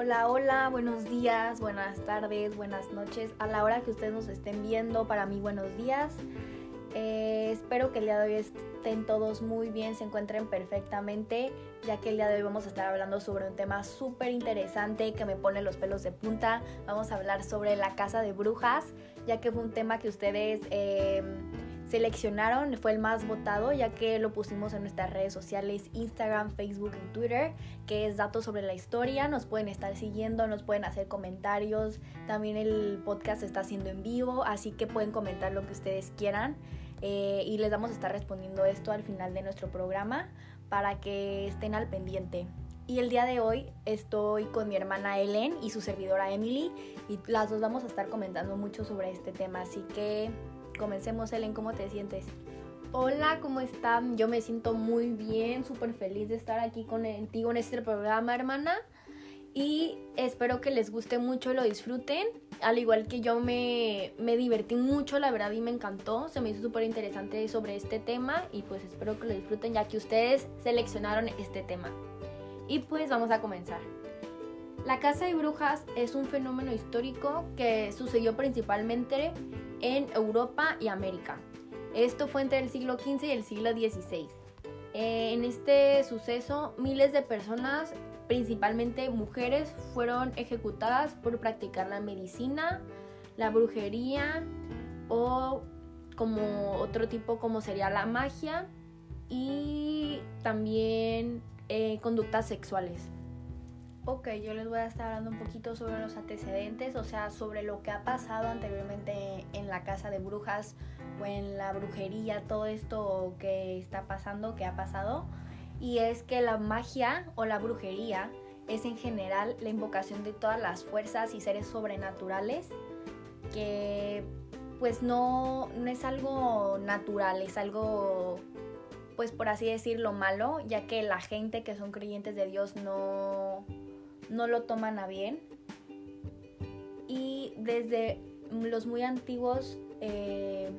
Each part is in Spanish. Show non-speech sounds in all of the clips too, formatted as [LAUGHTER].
Hola, hola, buenos días, buenas tardes, buenas noches. A la hora que ustedes nos estén viendo, para mí buenos días. Eh, espero que el día de hoy estén todos muy bien, se encuentren perfectamente, ya que el día de hoy vamos a estar hablando sobre un tema súper interesante que me pone los pelos de punta. Vamos a hablar sobre la casa de brujas, ya que fue un tema que ustedes... Eh, seleccionaron, fue el más votado ya que lo pusimos en nuestras redes sociales Instagram, Facebook y Twitter, que es datos sobre la historia, nos pueden estar siguiendo, nos pueden hacer comentarios, también el podcast está haciendo en vivo, así que pueden comentar lo que ustedes quieran. Eh, y les vamos a estar respondiendo esto al final de nuestro programa para que estén al pendiente. Y el día de hoy estoy con mi hermana Ellen y su servidora Emily y las dos vamos a estar comentando mucho sobre este tema, así que Comencemos, Ellen, ¿cómo te sientes? Hola, ¿cómo están? Yo me siento muy bien, súper feliz de estar aquí contigo en este programa, hermana. Y espero que les guste mucho lo disfruten. Al igual que yo me, me divertí mucho, la verdad, y me encantó. Se me hizo súper interesante sobre este tema. Y pues espero que lo disfruten ya que ustedes seleccionaron este tema. Y pues vamos a comenzar. La Casa de Brujas es un fenómeno histórico que sucedió principalmente en Europa y América. Esto fue entre el siglo XV y el siglo XVI. Eh, en este suceso, miles de personas, principalmente mujeres, fueron ejecutadas por practicar la medicina, la brujería o como otro tipo como sería la magia y también eh, conductas sexuales. Ok, yo les voy a estar hablando un poquito sobre los antecedentes, o sea, sobre lo que ha pasado anteriormente en la casa de brujas o en la brujería, todo esto que está pasando, que ha pasado. Y es que la magia o la brujería es en general la invocación de todas las fuerzas y seres sobrenaturales que pues no, no es algo natural, es algo pues por así decirlo malo, ya que la gente que son creyentes de Dios no no lo toman a bien. Y desde los muy antiguos eh,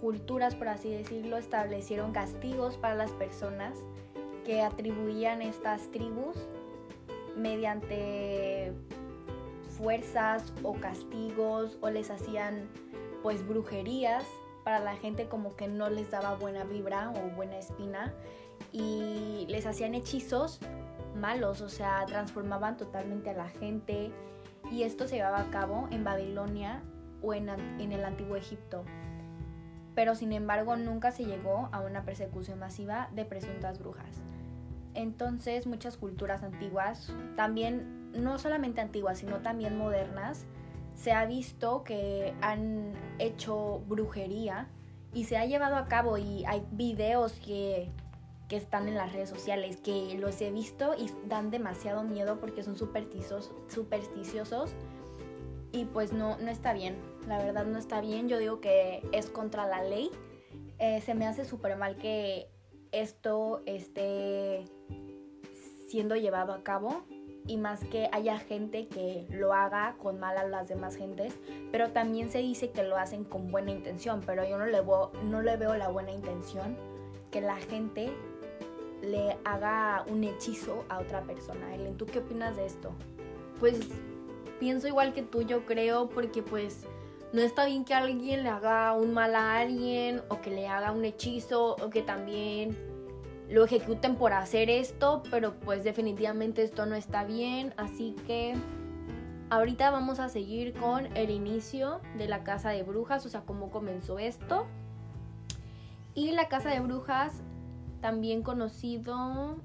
culturas, por así decirlo, establecieron castigos para las personas que atribuían estas tribus mediante fuerzas o castigos o les hacían pues brujerías para la gente como que no les daba buena vibra o buena espina y les hacían hechizos malos, o sea, transformaban totalmente a la gente y esto se llevaba a cabo en Babilonia o en, en el antiguo Egipto. Pero sin embargo nunca se llegó a una persecución masiva de presuntas brujas. Entonces muchas culturas antiguas, también no solamente antiguas, sino también modernas, se ha visto que han hecho brujería y se ha llevado a cabo y hay videos que que están en las redes sociales, que los he visto y dan demasiado miedo porque son supersticiosos, y pues no, no está bien, la verdad no está bien, yo digo que es contra la ley, eh, se me hace súper mal que esto esté siendo llevado a cabo y más que haya gente que lo haga con mal a las demás gentes, pero también se dice que lo hacen con buena intención, pero yo no le, veo, no le veo la buena intención que la gente le haga un hechizo a otra persona. Ellen, ¿tú qué opinas de esto? Pues pienso igual que tú, yo creo, porque pues no está bien que alguien le haga un mal a alguien o que le haga un hechizo o que también lo ejecuten por hacer esto, pero pues definitivamente esto no está bien, así que ahorita vamos a seguir con el inicio de la casa de brujas, o sea, cómo comenzó esto. Y la casa de brujas también conocido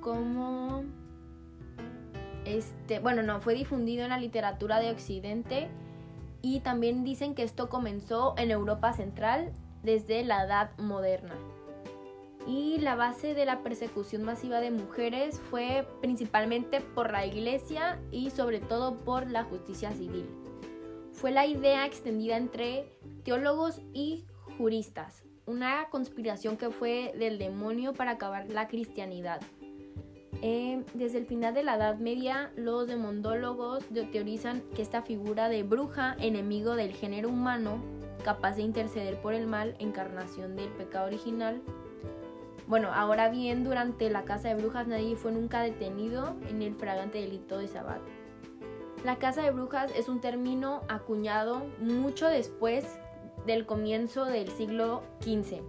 como este, bueno, no, fue difundido en la literatura de Occidente y también dicen que esto comenzó en Europa Central desde la Edad Moderna. Y la base de la persecución masiva de mujeres fue principalmente por la iglesia y sobre todo por la justicia civil. Fue la idea extendida entre teólogos y juristas, una conspiración que fue del demonio para acabar la cristianidad. Eh, desde el final de la Edad Media, los demondólogos teorizan que esta figura de bruja, enemigo del género humano, capaz de interceder por el mal, encarnación del pecado original, Bueno, ahora bien, durante la casa de brujas nadie fue nunca detenido en el fragante delito de Sabat. La casa de brujas es un término acuñado mucho después del comienzo del siglo XV,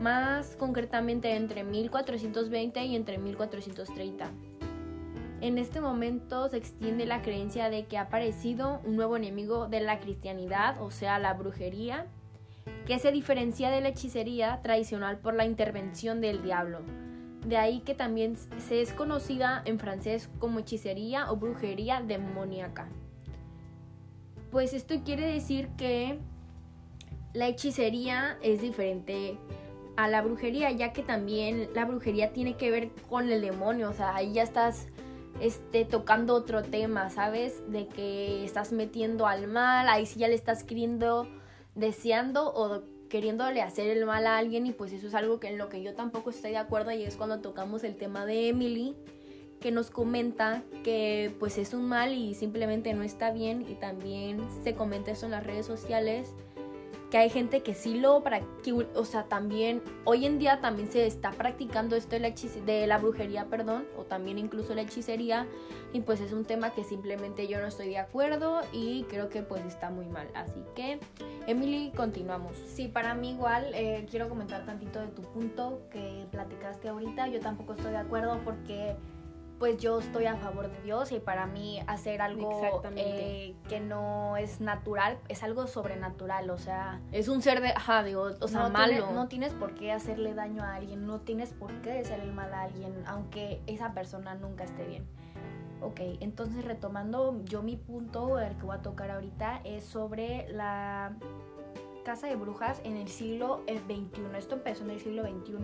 más concretamente entre 1420 y entre 1430. En este momento se extiende la creencia de que ha aparecido un nuevo enemigo de la cristianidad, o sea, la brujería, que se diferencia de la hechicería tradicional por la intervención del diablo. De ahí que también se es conocida en francés como hechicería o brujería demoníaca. Pues esto quiere decir que la hechicería es diferente a la brujería, ya que también la brujería tiene que ver con el demonio, o sea, ahí ya estás este, tocando otro tema, ¿sabes? De que estás metiendo al mal, ahí sí ya le estás queriendo, deseando o queriéndole hacer el mal a alguien y pues eso es algo que en lo que yo tampoco estoy de acuerdo y es cuando tocamos el tema de Emily que nos comenta que pues es un mal y simplemente no está bien y también se comenta eso en las redes sociales que hay gente que sí lo practica, o sea, también hoy en día también se está practicando esto de la, brujería, perdón, o también incluso la hechicería, y pues es un tema que simplemente yo no estoy de acuerdo y creo que pues está muy mal. Así que, Emily, continuamos. Sí, para mí igual, eh, quiero comentar tantito de tu punto que platicaste ahorita, yo tampoco estoy de acuerdo porque pues yo estoy a favor de Dios y para mí hacer algo eh, que no es natural es algo sobrenatural, o sea... Es un ser de, ajá, digo, o sea, malo. no tienes por qué hacerle daño a alguien, no tienes por qué hacerle mal a alguien, aunque esa persona nunca esté bien. Ok, entonces retomando yo mi punto, el que voy a tocar ahorita, es sobre la casa de brujas en el siglo XXI. Eh, Esto empezó en el siglo XXI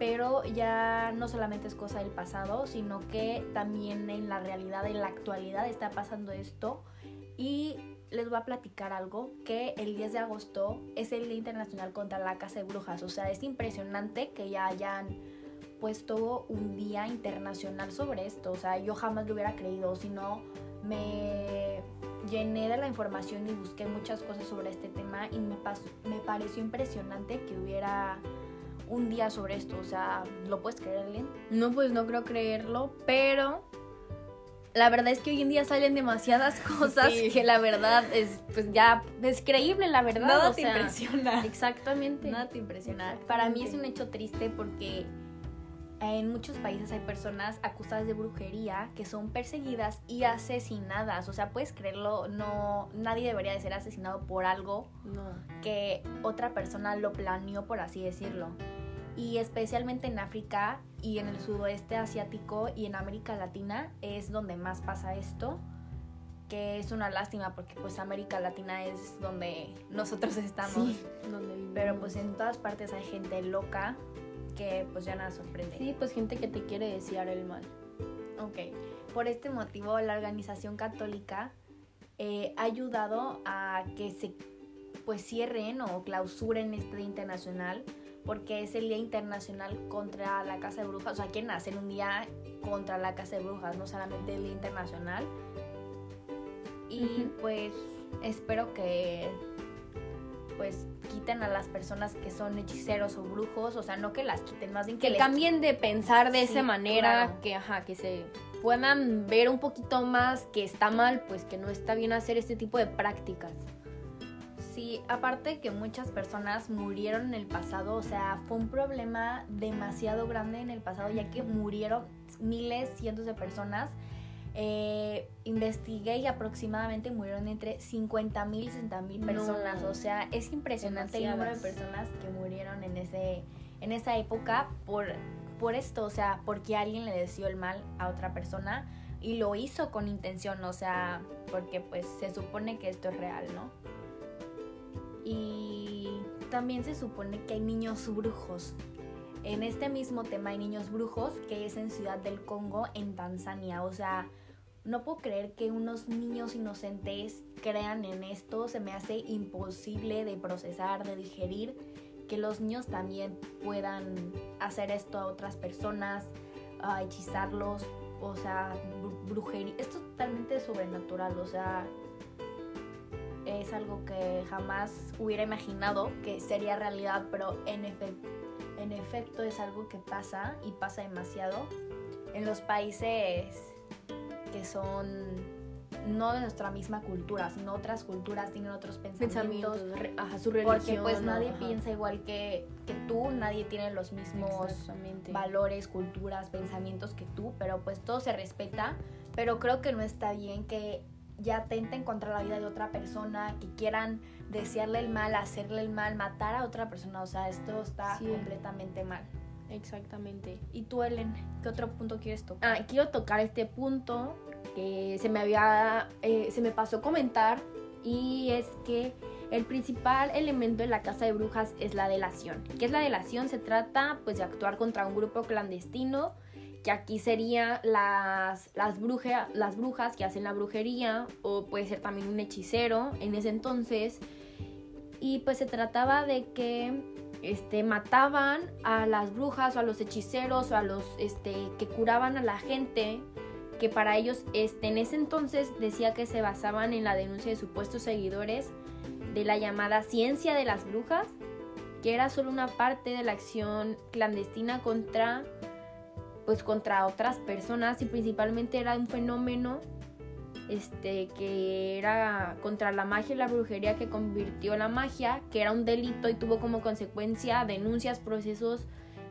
pero ya no solamente es cosa del pasado, sino que también en la realidad, en la actualidad está pasando esto. Y les voy a platicar algo, que el 10 de agosto es el Día Internacional contra la Casa de Brujas. O sea, es impresionante que ya hayan puesto un día internacional sobre esto. O sea, yo jamás lo hubiera creído, si no me llené de la información y busqué muchas cosas sobre este tema y me, me pareció impresionante que hubiera un día sobre esto. O sea, ¿lo puedes creer, Len? No, pues no creo creerlo, pero la verdad es que hoy en día salen demasiadas [LAUGHS] cosas que la verdad es, pues ya, es creíble, la verdad. Nada te impresiona. Exactamente. Nada te impresiona. Para mí es un hecho triste porque en muchos países hay personas acusadas de brujería que son perseguidas y asesinadas. O sea, puedes creerlo, no, nadie debería de ser asesinado por algo que otra persona lo planeó, por así decirlo y especialmente en África y en el sudoeste asiático y en América Latina es donde más pasa esto que es una lástima porque pues América Latina es donde nosotros estamos. Pero pues en todas partes hay gente loca que pues ya nada sorprende. Sí pues gente que te quiere desear el mal. Ok por este motivo la organización católica eh, ha ayudado a que se pues cierren o clausuren este día internacional porque es el Día Internacional contra la Casa de Brujas. O sea, quieren hacer un día contra la Casa de Brujas, no solamente el Día Internacional. Y pues espero que pues quiten a las personas que son hechiceros o brujos, o sea, no que las quiten, más bien que, cambien de pensar de esa manera, que ajá, que se puedan ver un poquito más que está mal, pues que no está bien hacer este tipo de prácticas. Sí, aparte que muchas personas murieron en el pasado, o sea, fue un problema demasiado grande en el pasado, ya que murieron miles, cientos de personas. Eh, investigué y aproximadamente murieron entre 50 mil y 60 mil personas. O sea, es impresionante el número de personas que murieron en, ese, en esa época por, por esto, o sea, porque alguien le deseó el mal a otra persona y lo hizo con intención, o sea, porque pues se supone que esto es real, ¿no? Y también se supone que hay niños brujos. En este mismo tema hay niños brujos que es en Ciudad del Congo, en Tanzania. O sea, no puedo creer que unos niños inocentes crean en esto. Se me hace imposible de procesar, de digerir. Que los niños también puedan hacer esto a otras personas, a hechizarlos. O sea, brujería. Es totalmente sobrenatural. O sea, es algo que jamás hubiera imaginado que sería realidad, pero en, en efecto es algo que pasa y pasa demasiado en los países que son no de nuestra misma cultura, sino otras culturas tienen otros pensamientos. Pensamientos, re- ajá, su religión. porque pues nadie ajá. piensa igual que, que tú, nadie tiene los mismos valores, culturas, pensamientos que tú, pero pues todo se respeta, pero creo que no está bien que ya atenten contra la vida de otra persona, que quieran desearle el mal, hacerle el mal, matar a otra persona, o sea, esto está Sí. completamente mal. Exactamente. ¿Y tú, Ellen, qué otro punto quieres tocar? Ah, quiero tocar este punto que se me había, eh, se me pasó comentar y es que el principal elemento de la casa de brujas es la delación. ¿Qué es la delación? Se trata pues de actuar contra un grupo clandestino que aquí sería las, las, las brujas que hacen la brujería o puede ser también un hechicero en ese entonces. Y pues se trataba de que este, mataban a las brujas o a los hechiceros o a los este, que curaban a la gente que para ellos este, en ese entonces decía que se basaban en la denuncia de supuestos seguidores de la llamada ciencia de las brujas que era solo una parte de la acción clandestina contra pues contra otras personas y principalmente era un fenómeno este que era contra la magia y la brujería que convirtió la magia, que era un delito y tuvo como consecuencia denuncias, procesos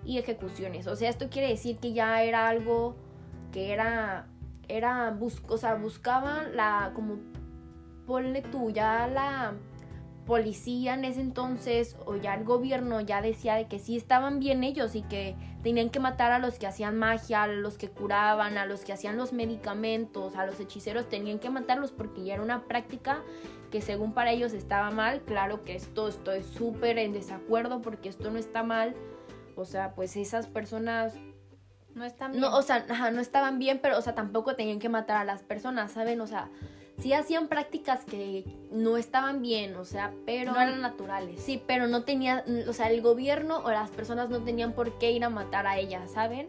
y ejecuciones. O sea, esto quiere decir que ya era algo que era era bus o sea, buscaban la como ponle tú ya la policía en ese entonces o ya el gobierno ya decía de que sí estaban bien ellos y que tenían que matar a los que hacían magia, a los que curaban, a los que hacían los medicamentos, a los hechiceros, tenían que matarlos porque ya era una práctica que según para ellos estaba mal. Claro que esto estoy súper en desacuerdo porque esto no está mal. O sea, pues esas personas No está bien. no, o sea, ajá, no estaban bien, pero, o sea, tampoco tenían que matar a las personas, ¿saben? O sea, sí hacían prácticas que no estaban bien, o sea, pero... no eran naturales. Sí, pero no tenía, o sea, el gobierno o las personas no tenían por qué ir a matar a ellas, ¿saben?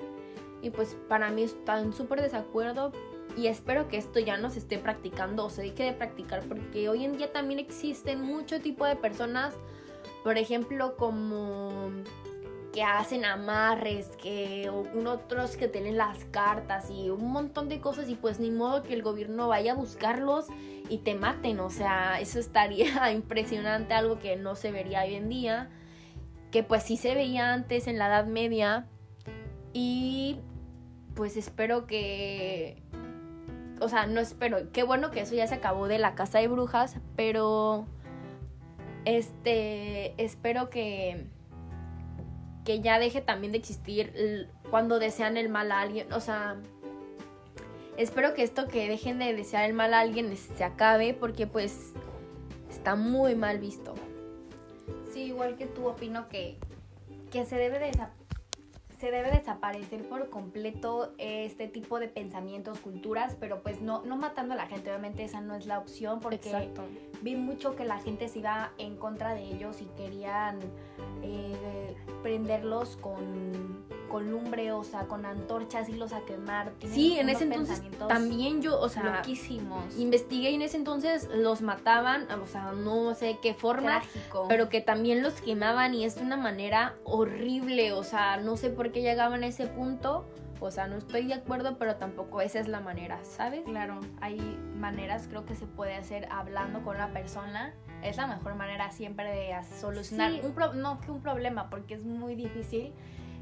Y pues para mí están súper desacuerdo y espero que esto ya no se esté practicando o se deje de practicar porque hoy en día también existen mucho tipo de personas, por ejemplo, como que hacen amarres, que otros que tienen las cartas y un montón de cosas y pues ni modo que el gobierno vaya a buscarlos y te maten, o sea, eso estaría [LAUGHS] impresionante, algo que no se vería hoy en día, que pues sí se veía antes en la Edad Media. Y pues espero que, o sea, no espero, qué bueno que eso ya se acabó de la casa de brujas, pero este, espero que que ya deje también de existir cuando desean el mal a alguien, o sea, espero que esto que dejen de desear el mal a alguien se acabe porque pues está muy mal visto. Sí, igual que tú opino que, que se debe de se debe desaparecer por completo este tipo de pensamientos, culturas, pero pues no, no matando a la gente, obviamente esa no es la opción porque vi mucho que la gente se iba en contra de ellos y querían eh, prenderlos con, con lumbre, o sea, con antorchas, irlos a quemar. Sí, en ese entonces también yo, o sea, loquísimos. investigué y en ese entonces los mataban, o sea, no sé qué forma, Trágico. pero que también los quemaban y es de una manera horrible, o sea, no sé por qué llegaban a ese punto, o sea, no estoy de acuerdo, pero tampoco esa es la manera, ¿sabes? Claro, hay maneras, creo que se puede hacer hablando con una persona. Es la mejor manera siempre de solucionar Sí. un pro- no que un problema, porque es muy difícil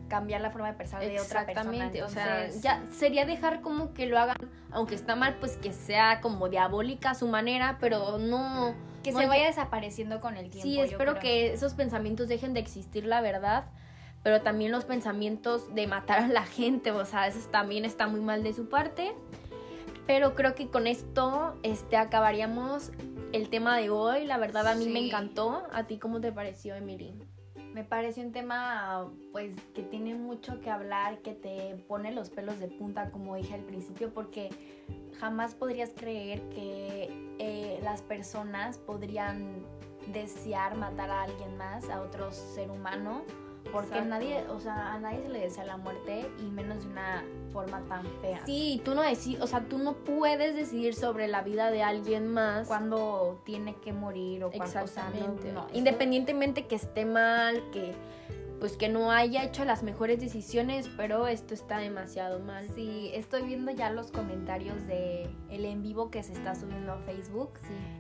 cambiar la forma de pensar de otra persona. Exactamente, o sea, ya sería dejar como que lo hagan, aunque está mal, pues que sea como diabólica a su manera, pero no... que se vaya desapareciendo con el tiempo. Sí, yo espero creo. que esos pensamientos dejen de existir, la verdad. Pero también los pensamientos de matar a la gente, o sea, eso también está muy mal de su parte. Pero creo que con esto este, acabaríamos el tema de hoy. La verdad, a mí me encantó. ¿A ti cómo te pareció, Emily? Me parece un tema pues que tiene mucho que hablar, que te pone los pelos de punta, como dije al principio, porque jamás podrías creer que eh, las personas podrían desear matar a alguien más, a otro ser humano, porque Exacto. nadie, o sea, a nadie se le desea la muerte y menos de una forma tan fea. Sí, tú no o sea, tú no puedes decidir sobre la vida de alguien más. Cuando tiene que morir o cuando, o sea, no- Exactamente. no, Independientemente que esté mal, que pues que no haya hecho las mejores decisiones, pero esto está demasiado mal. Sí, estoy viendo ya los comentarios de el en vivo que se está subiendo a Facebook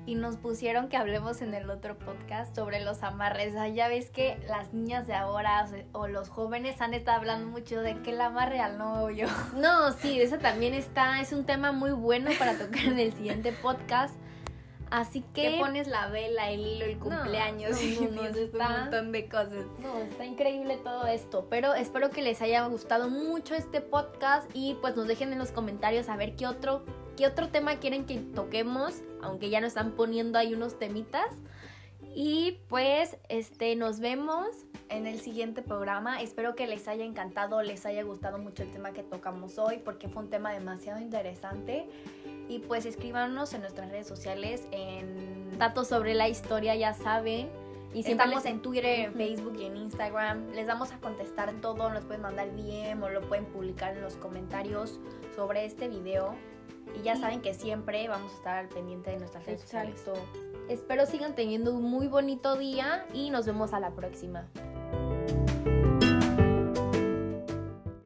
y nos pusieron que hablemos en el otro podcast sobre los amarres. ya ves que las niñas de ahora o, los jóvenes han estado hablando mucho de que el amarre al novio. No, sí, eso también está, es un tema muy bueno para tocar en el siguiente podcast. Así que. Que pones la vela, el hilo, el cumpleaños [LAUGHS] y un montón de cosas. No, está increíble todo esto. Pero espero que les haya gustado mucho este podcast y pues nos dejen en los comentarios a ver qué otro, qué otro tema quieren que toquemos. Aunque ya nos están poniendo ahí unos temitas. Y pues, este, nos vemos en el siguiente programa. Espero que les haya encantado, les haya gustado mucho el tema que tocamos hoy, porque fue un tema demasiado interesante. Y pues escríbanos en nuestras redes sociales en datos sobre la historia, ya saben. Y si Estamos en Twitter, en Facebook y en Instagram. Les vamos a contestar todo. Nos pueden mandar bien o lo pueden publicar en los comentarios sobre este video. Y ya saben que siempre vamos a estar al pendiente de nuestras redes sociales. Espero sigan teniendo un muy bonito día y nos vemos a la próxima.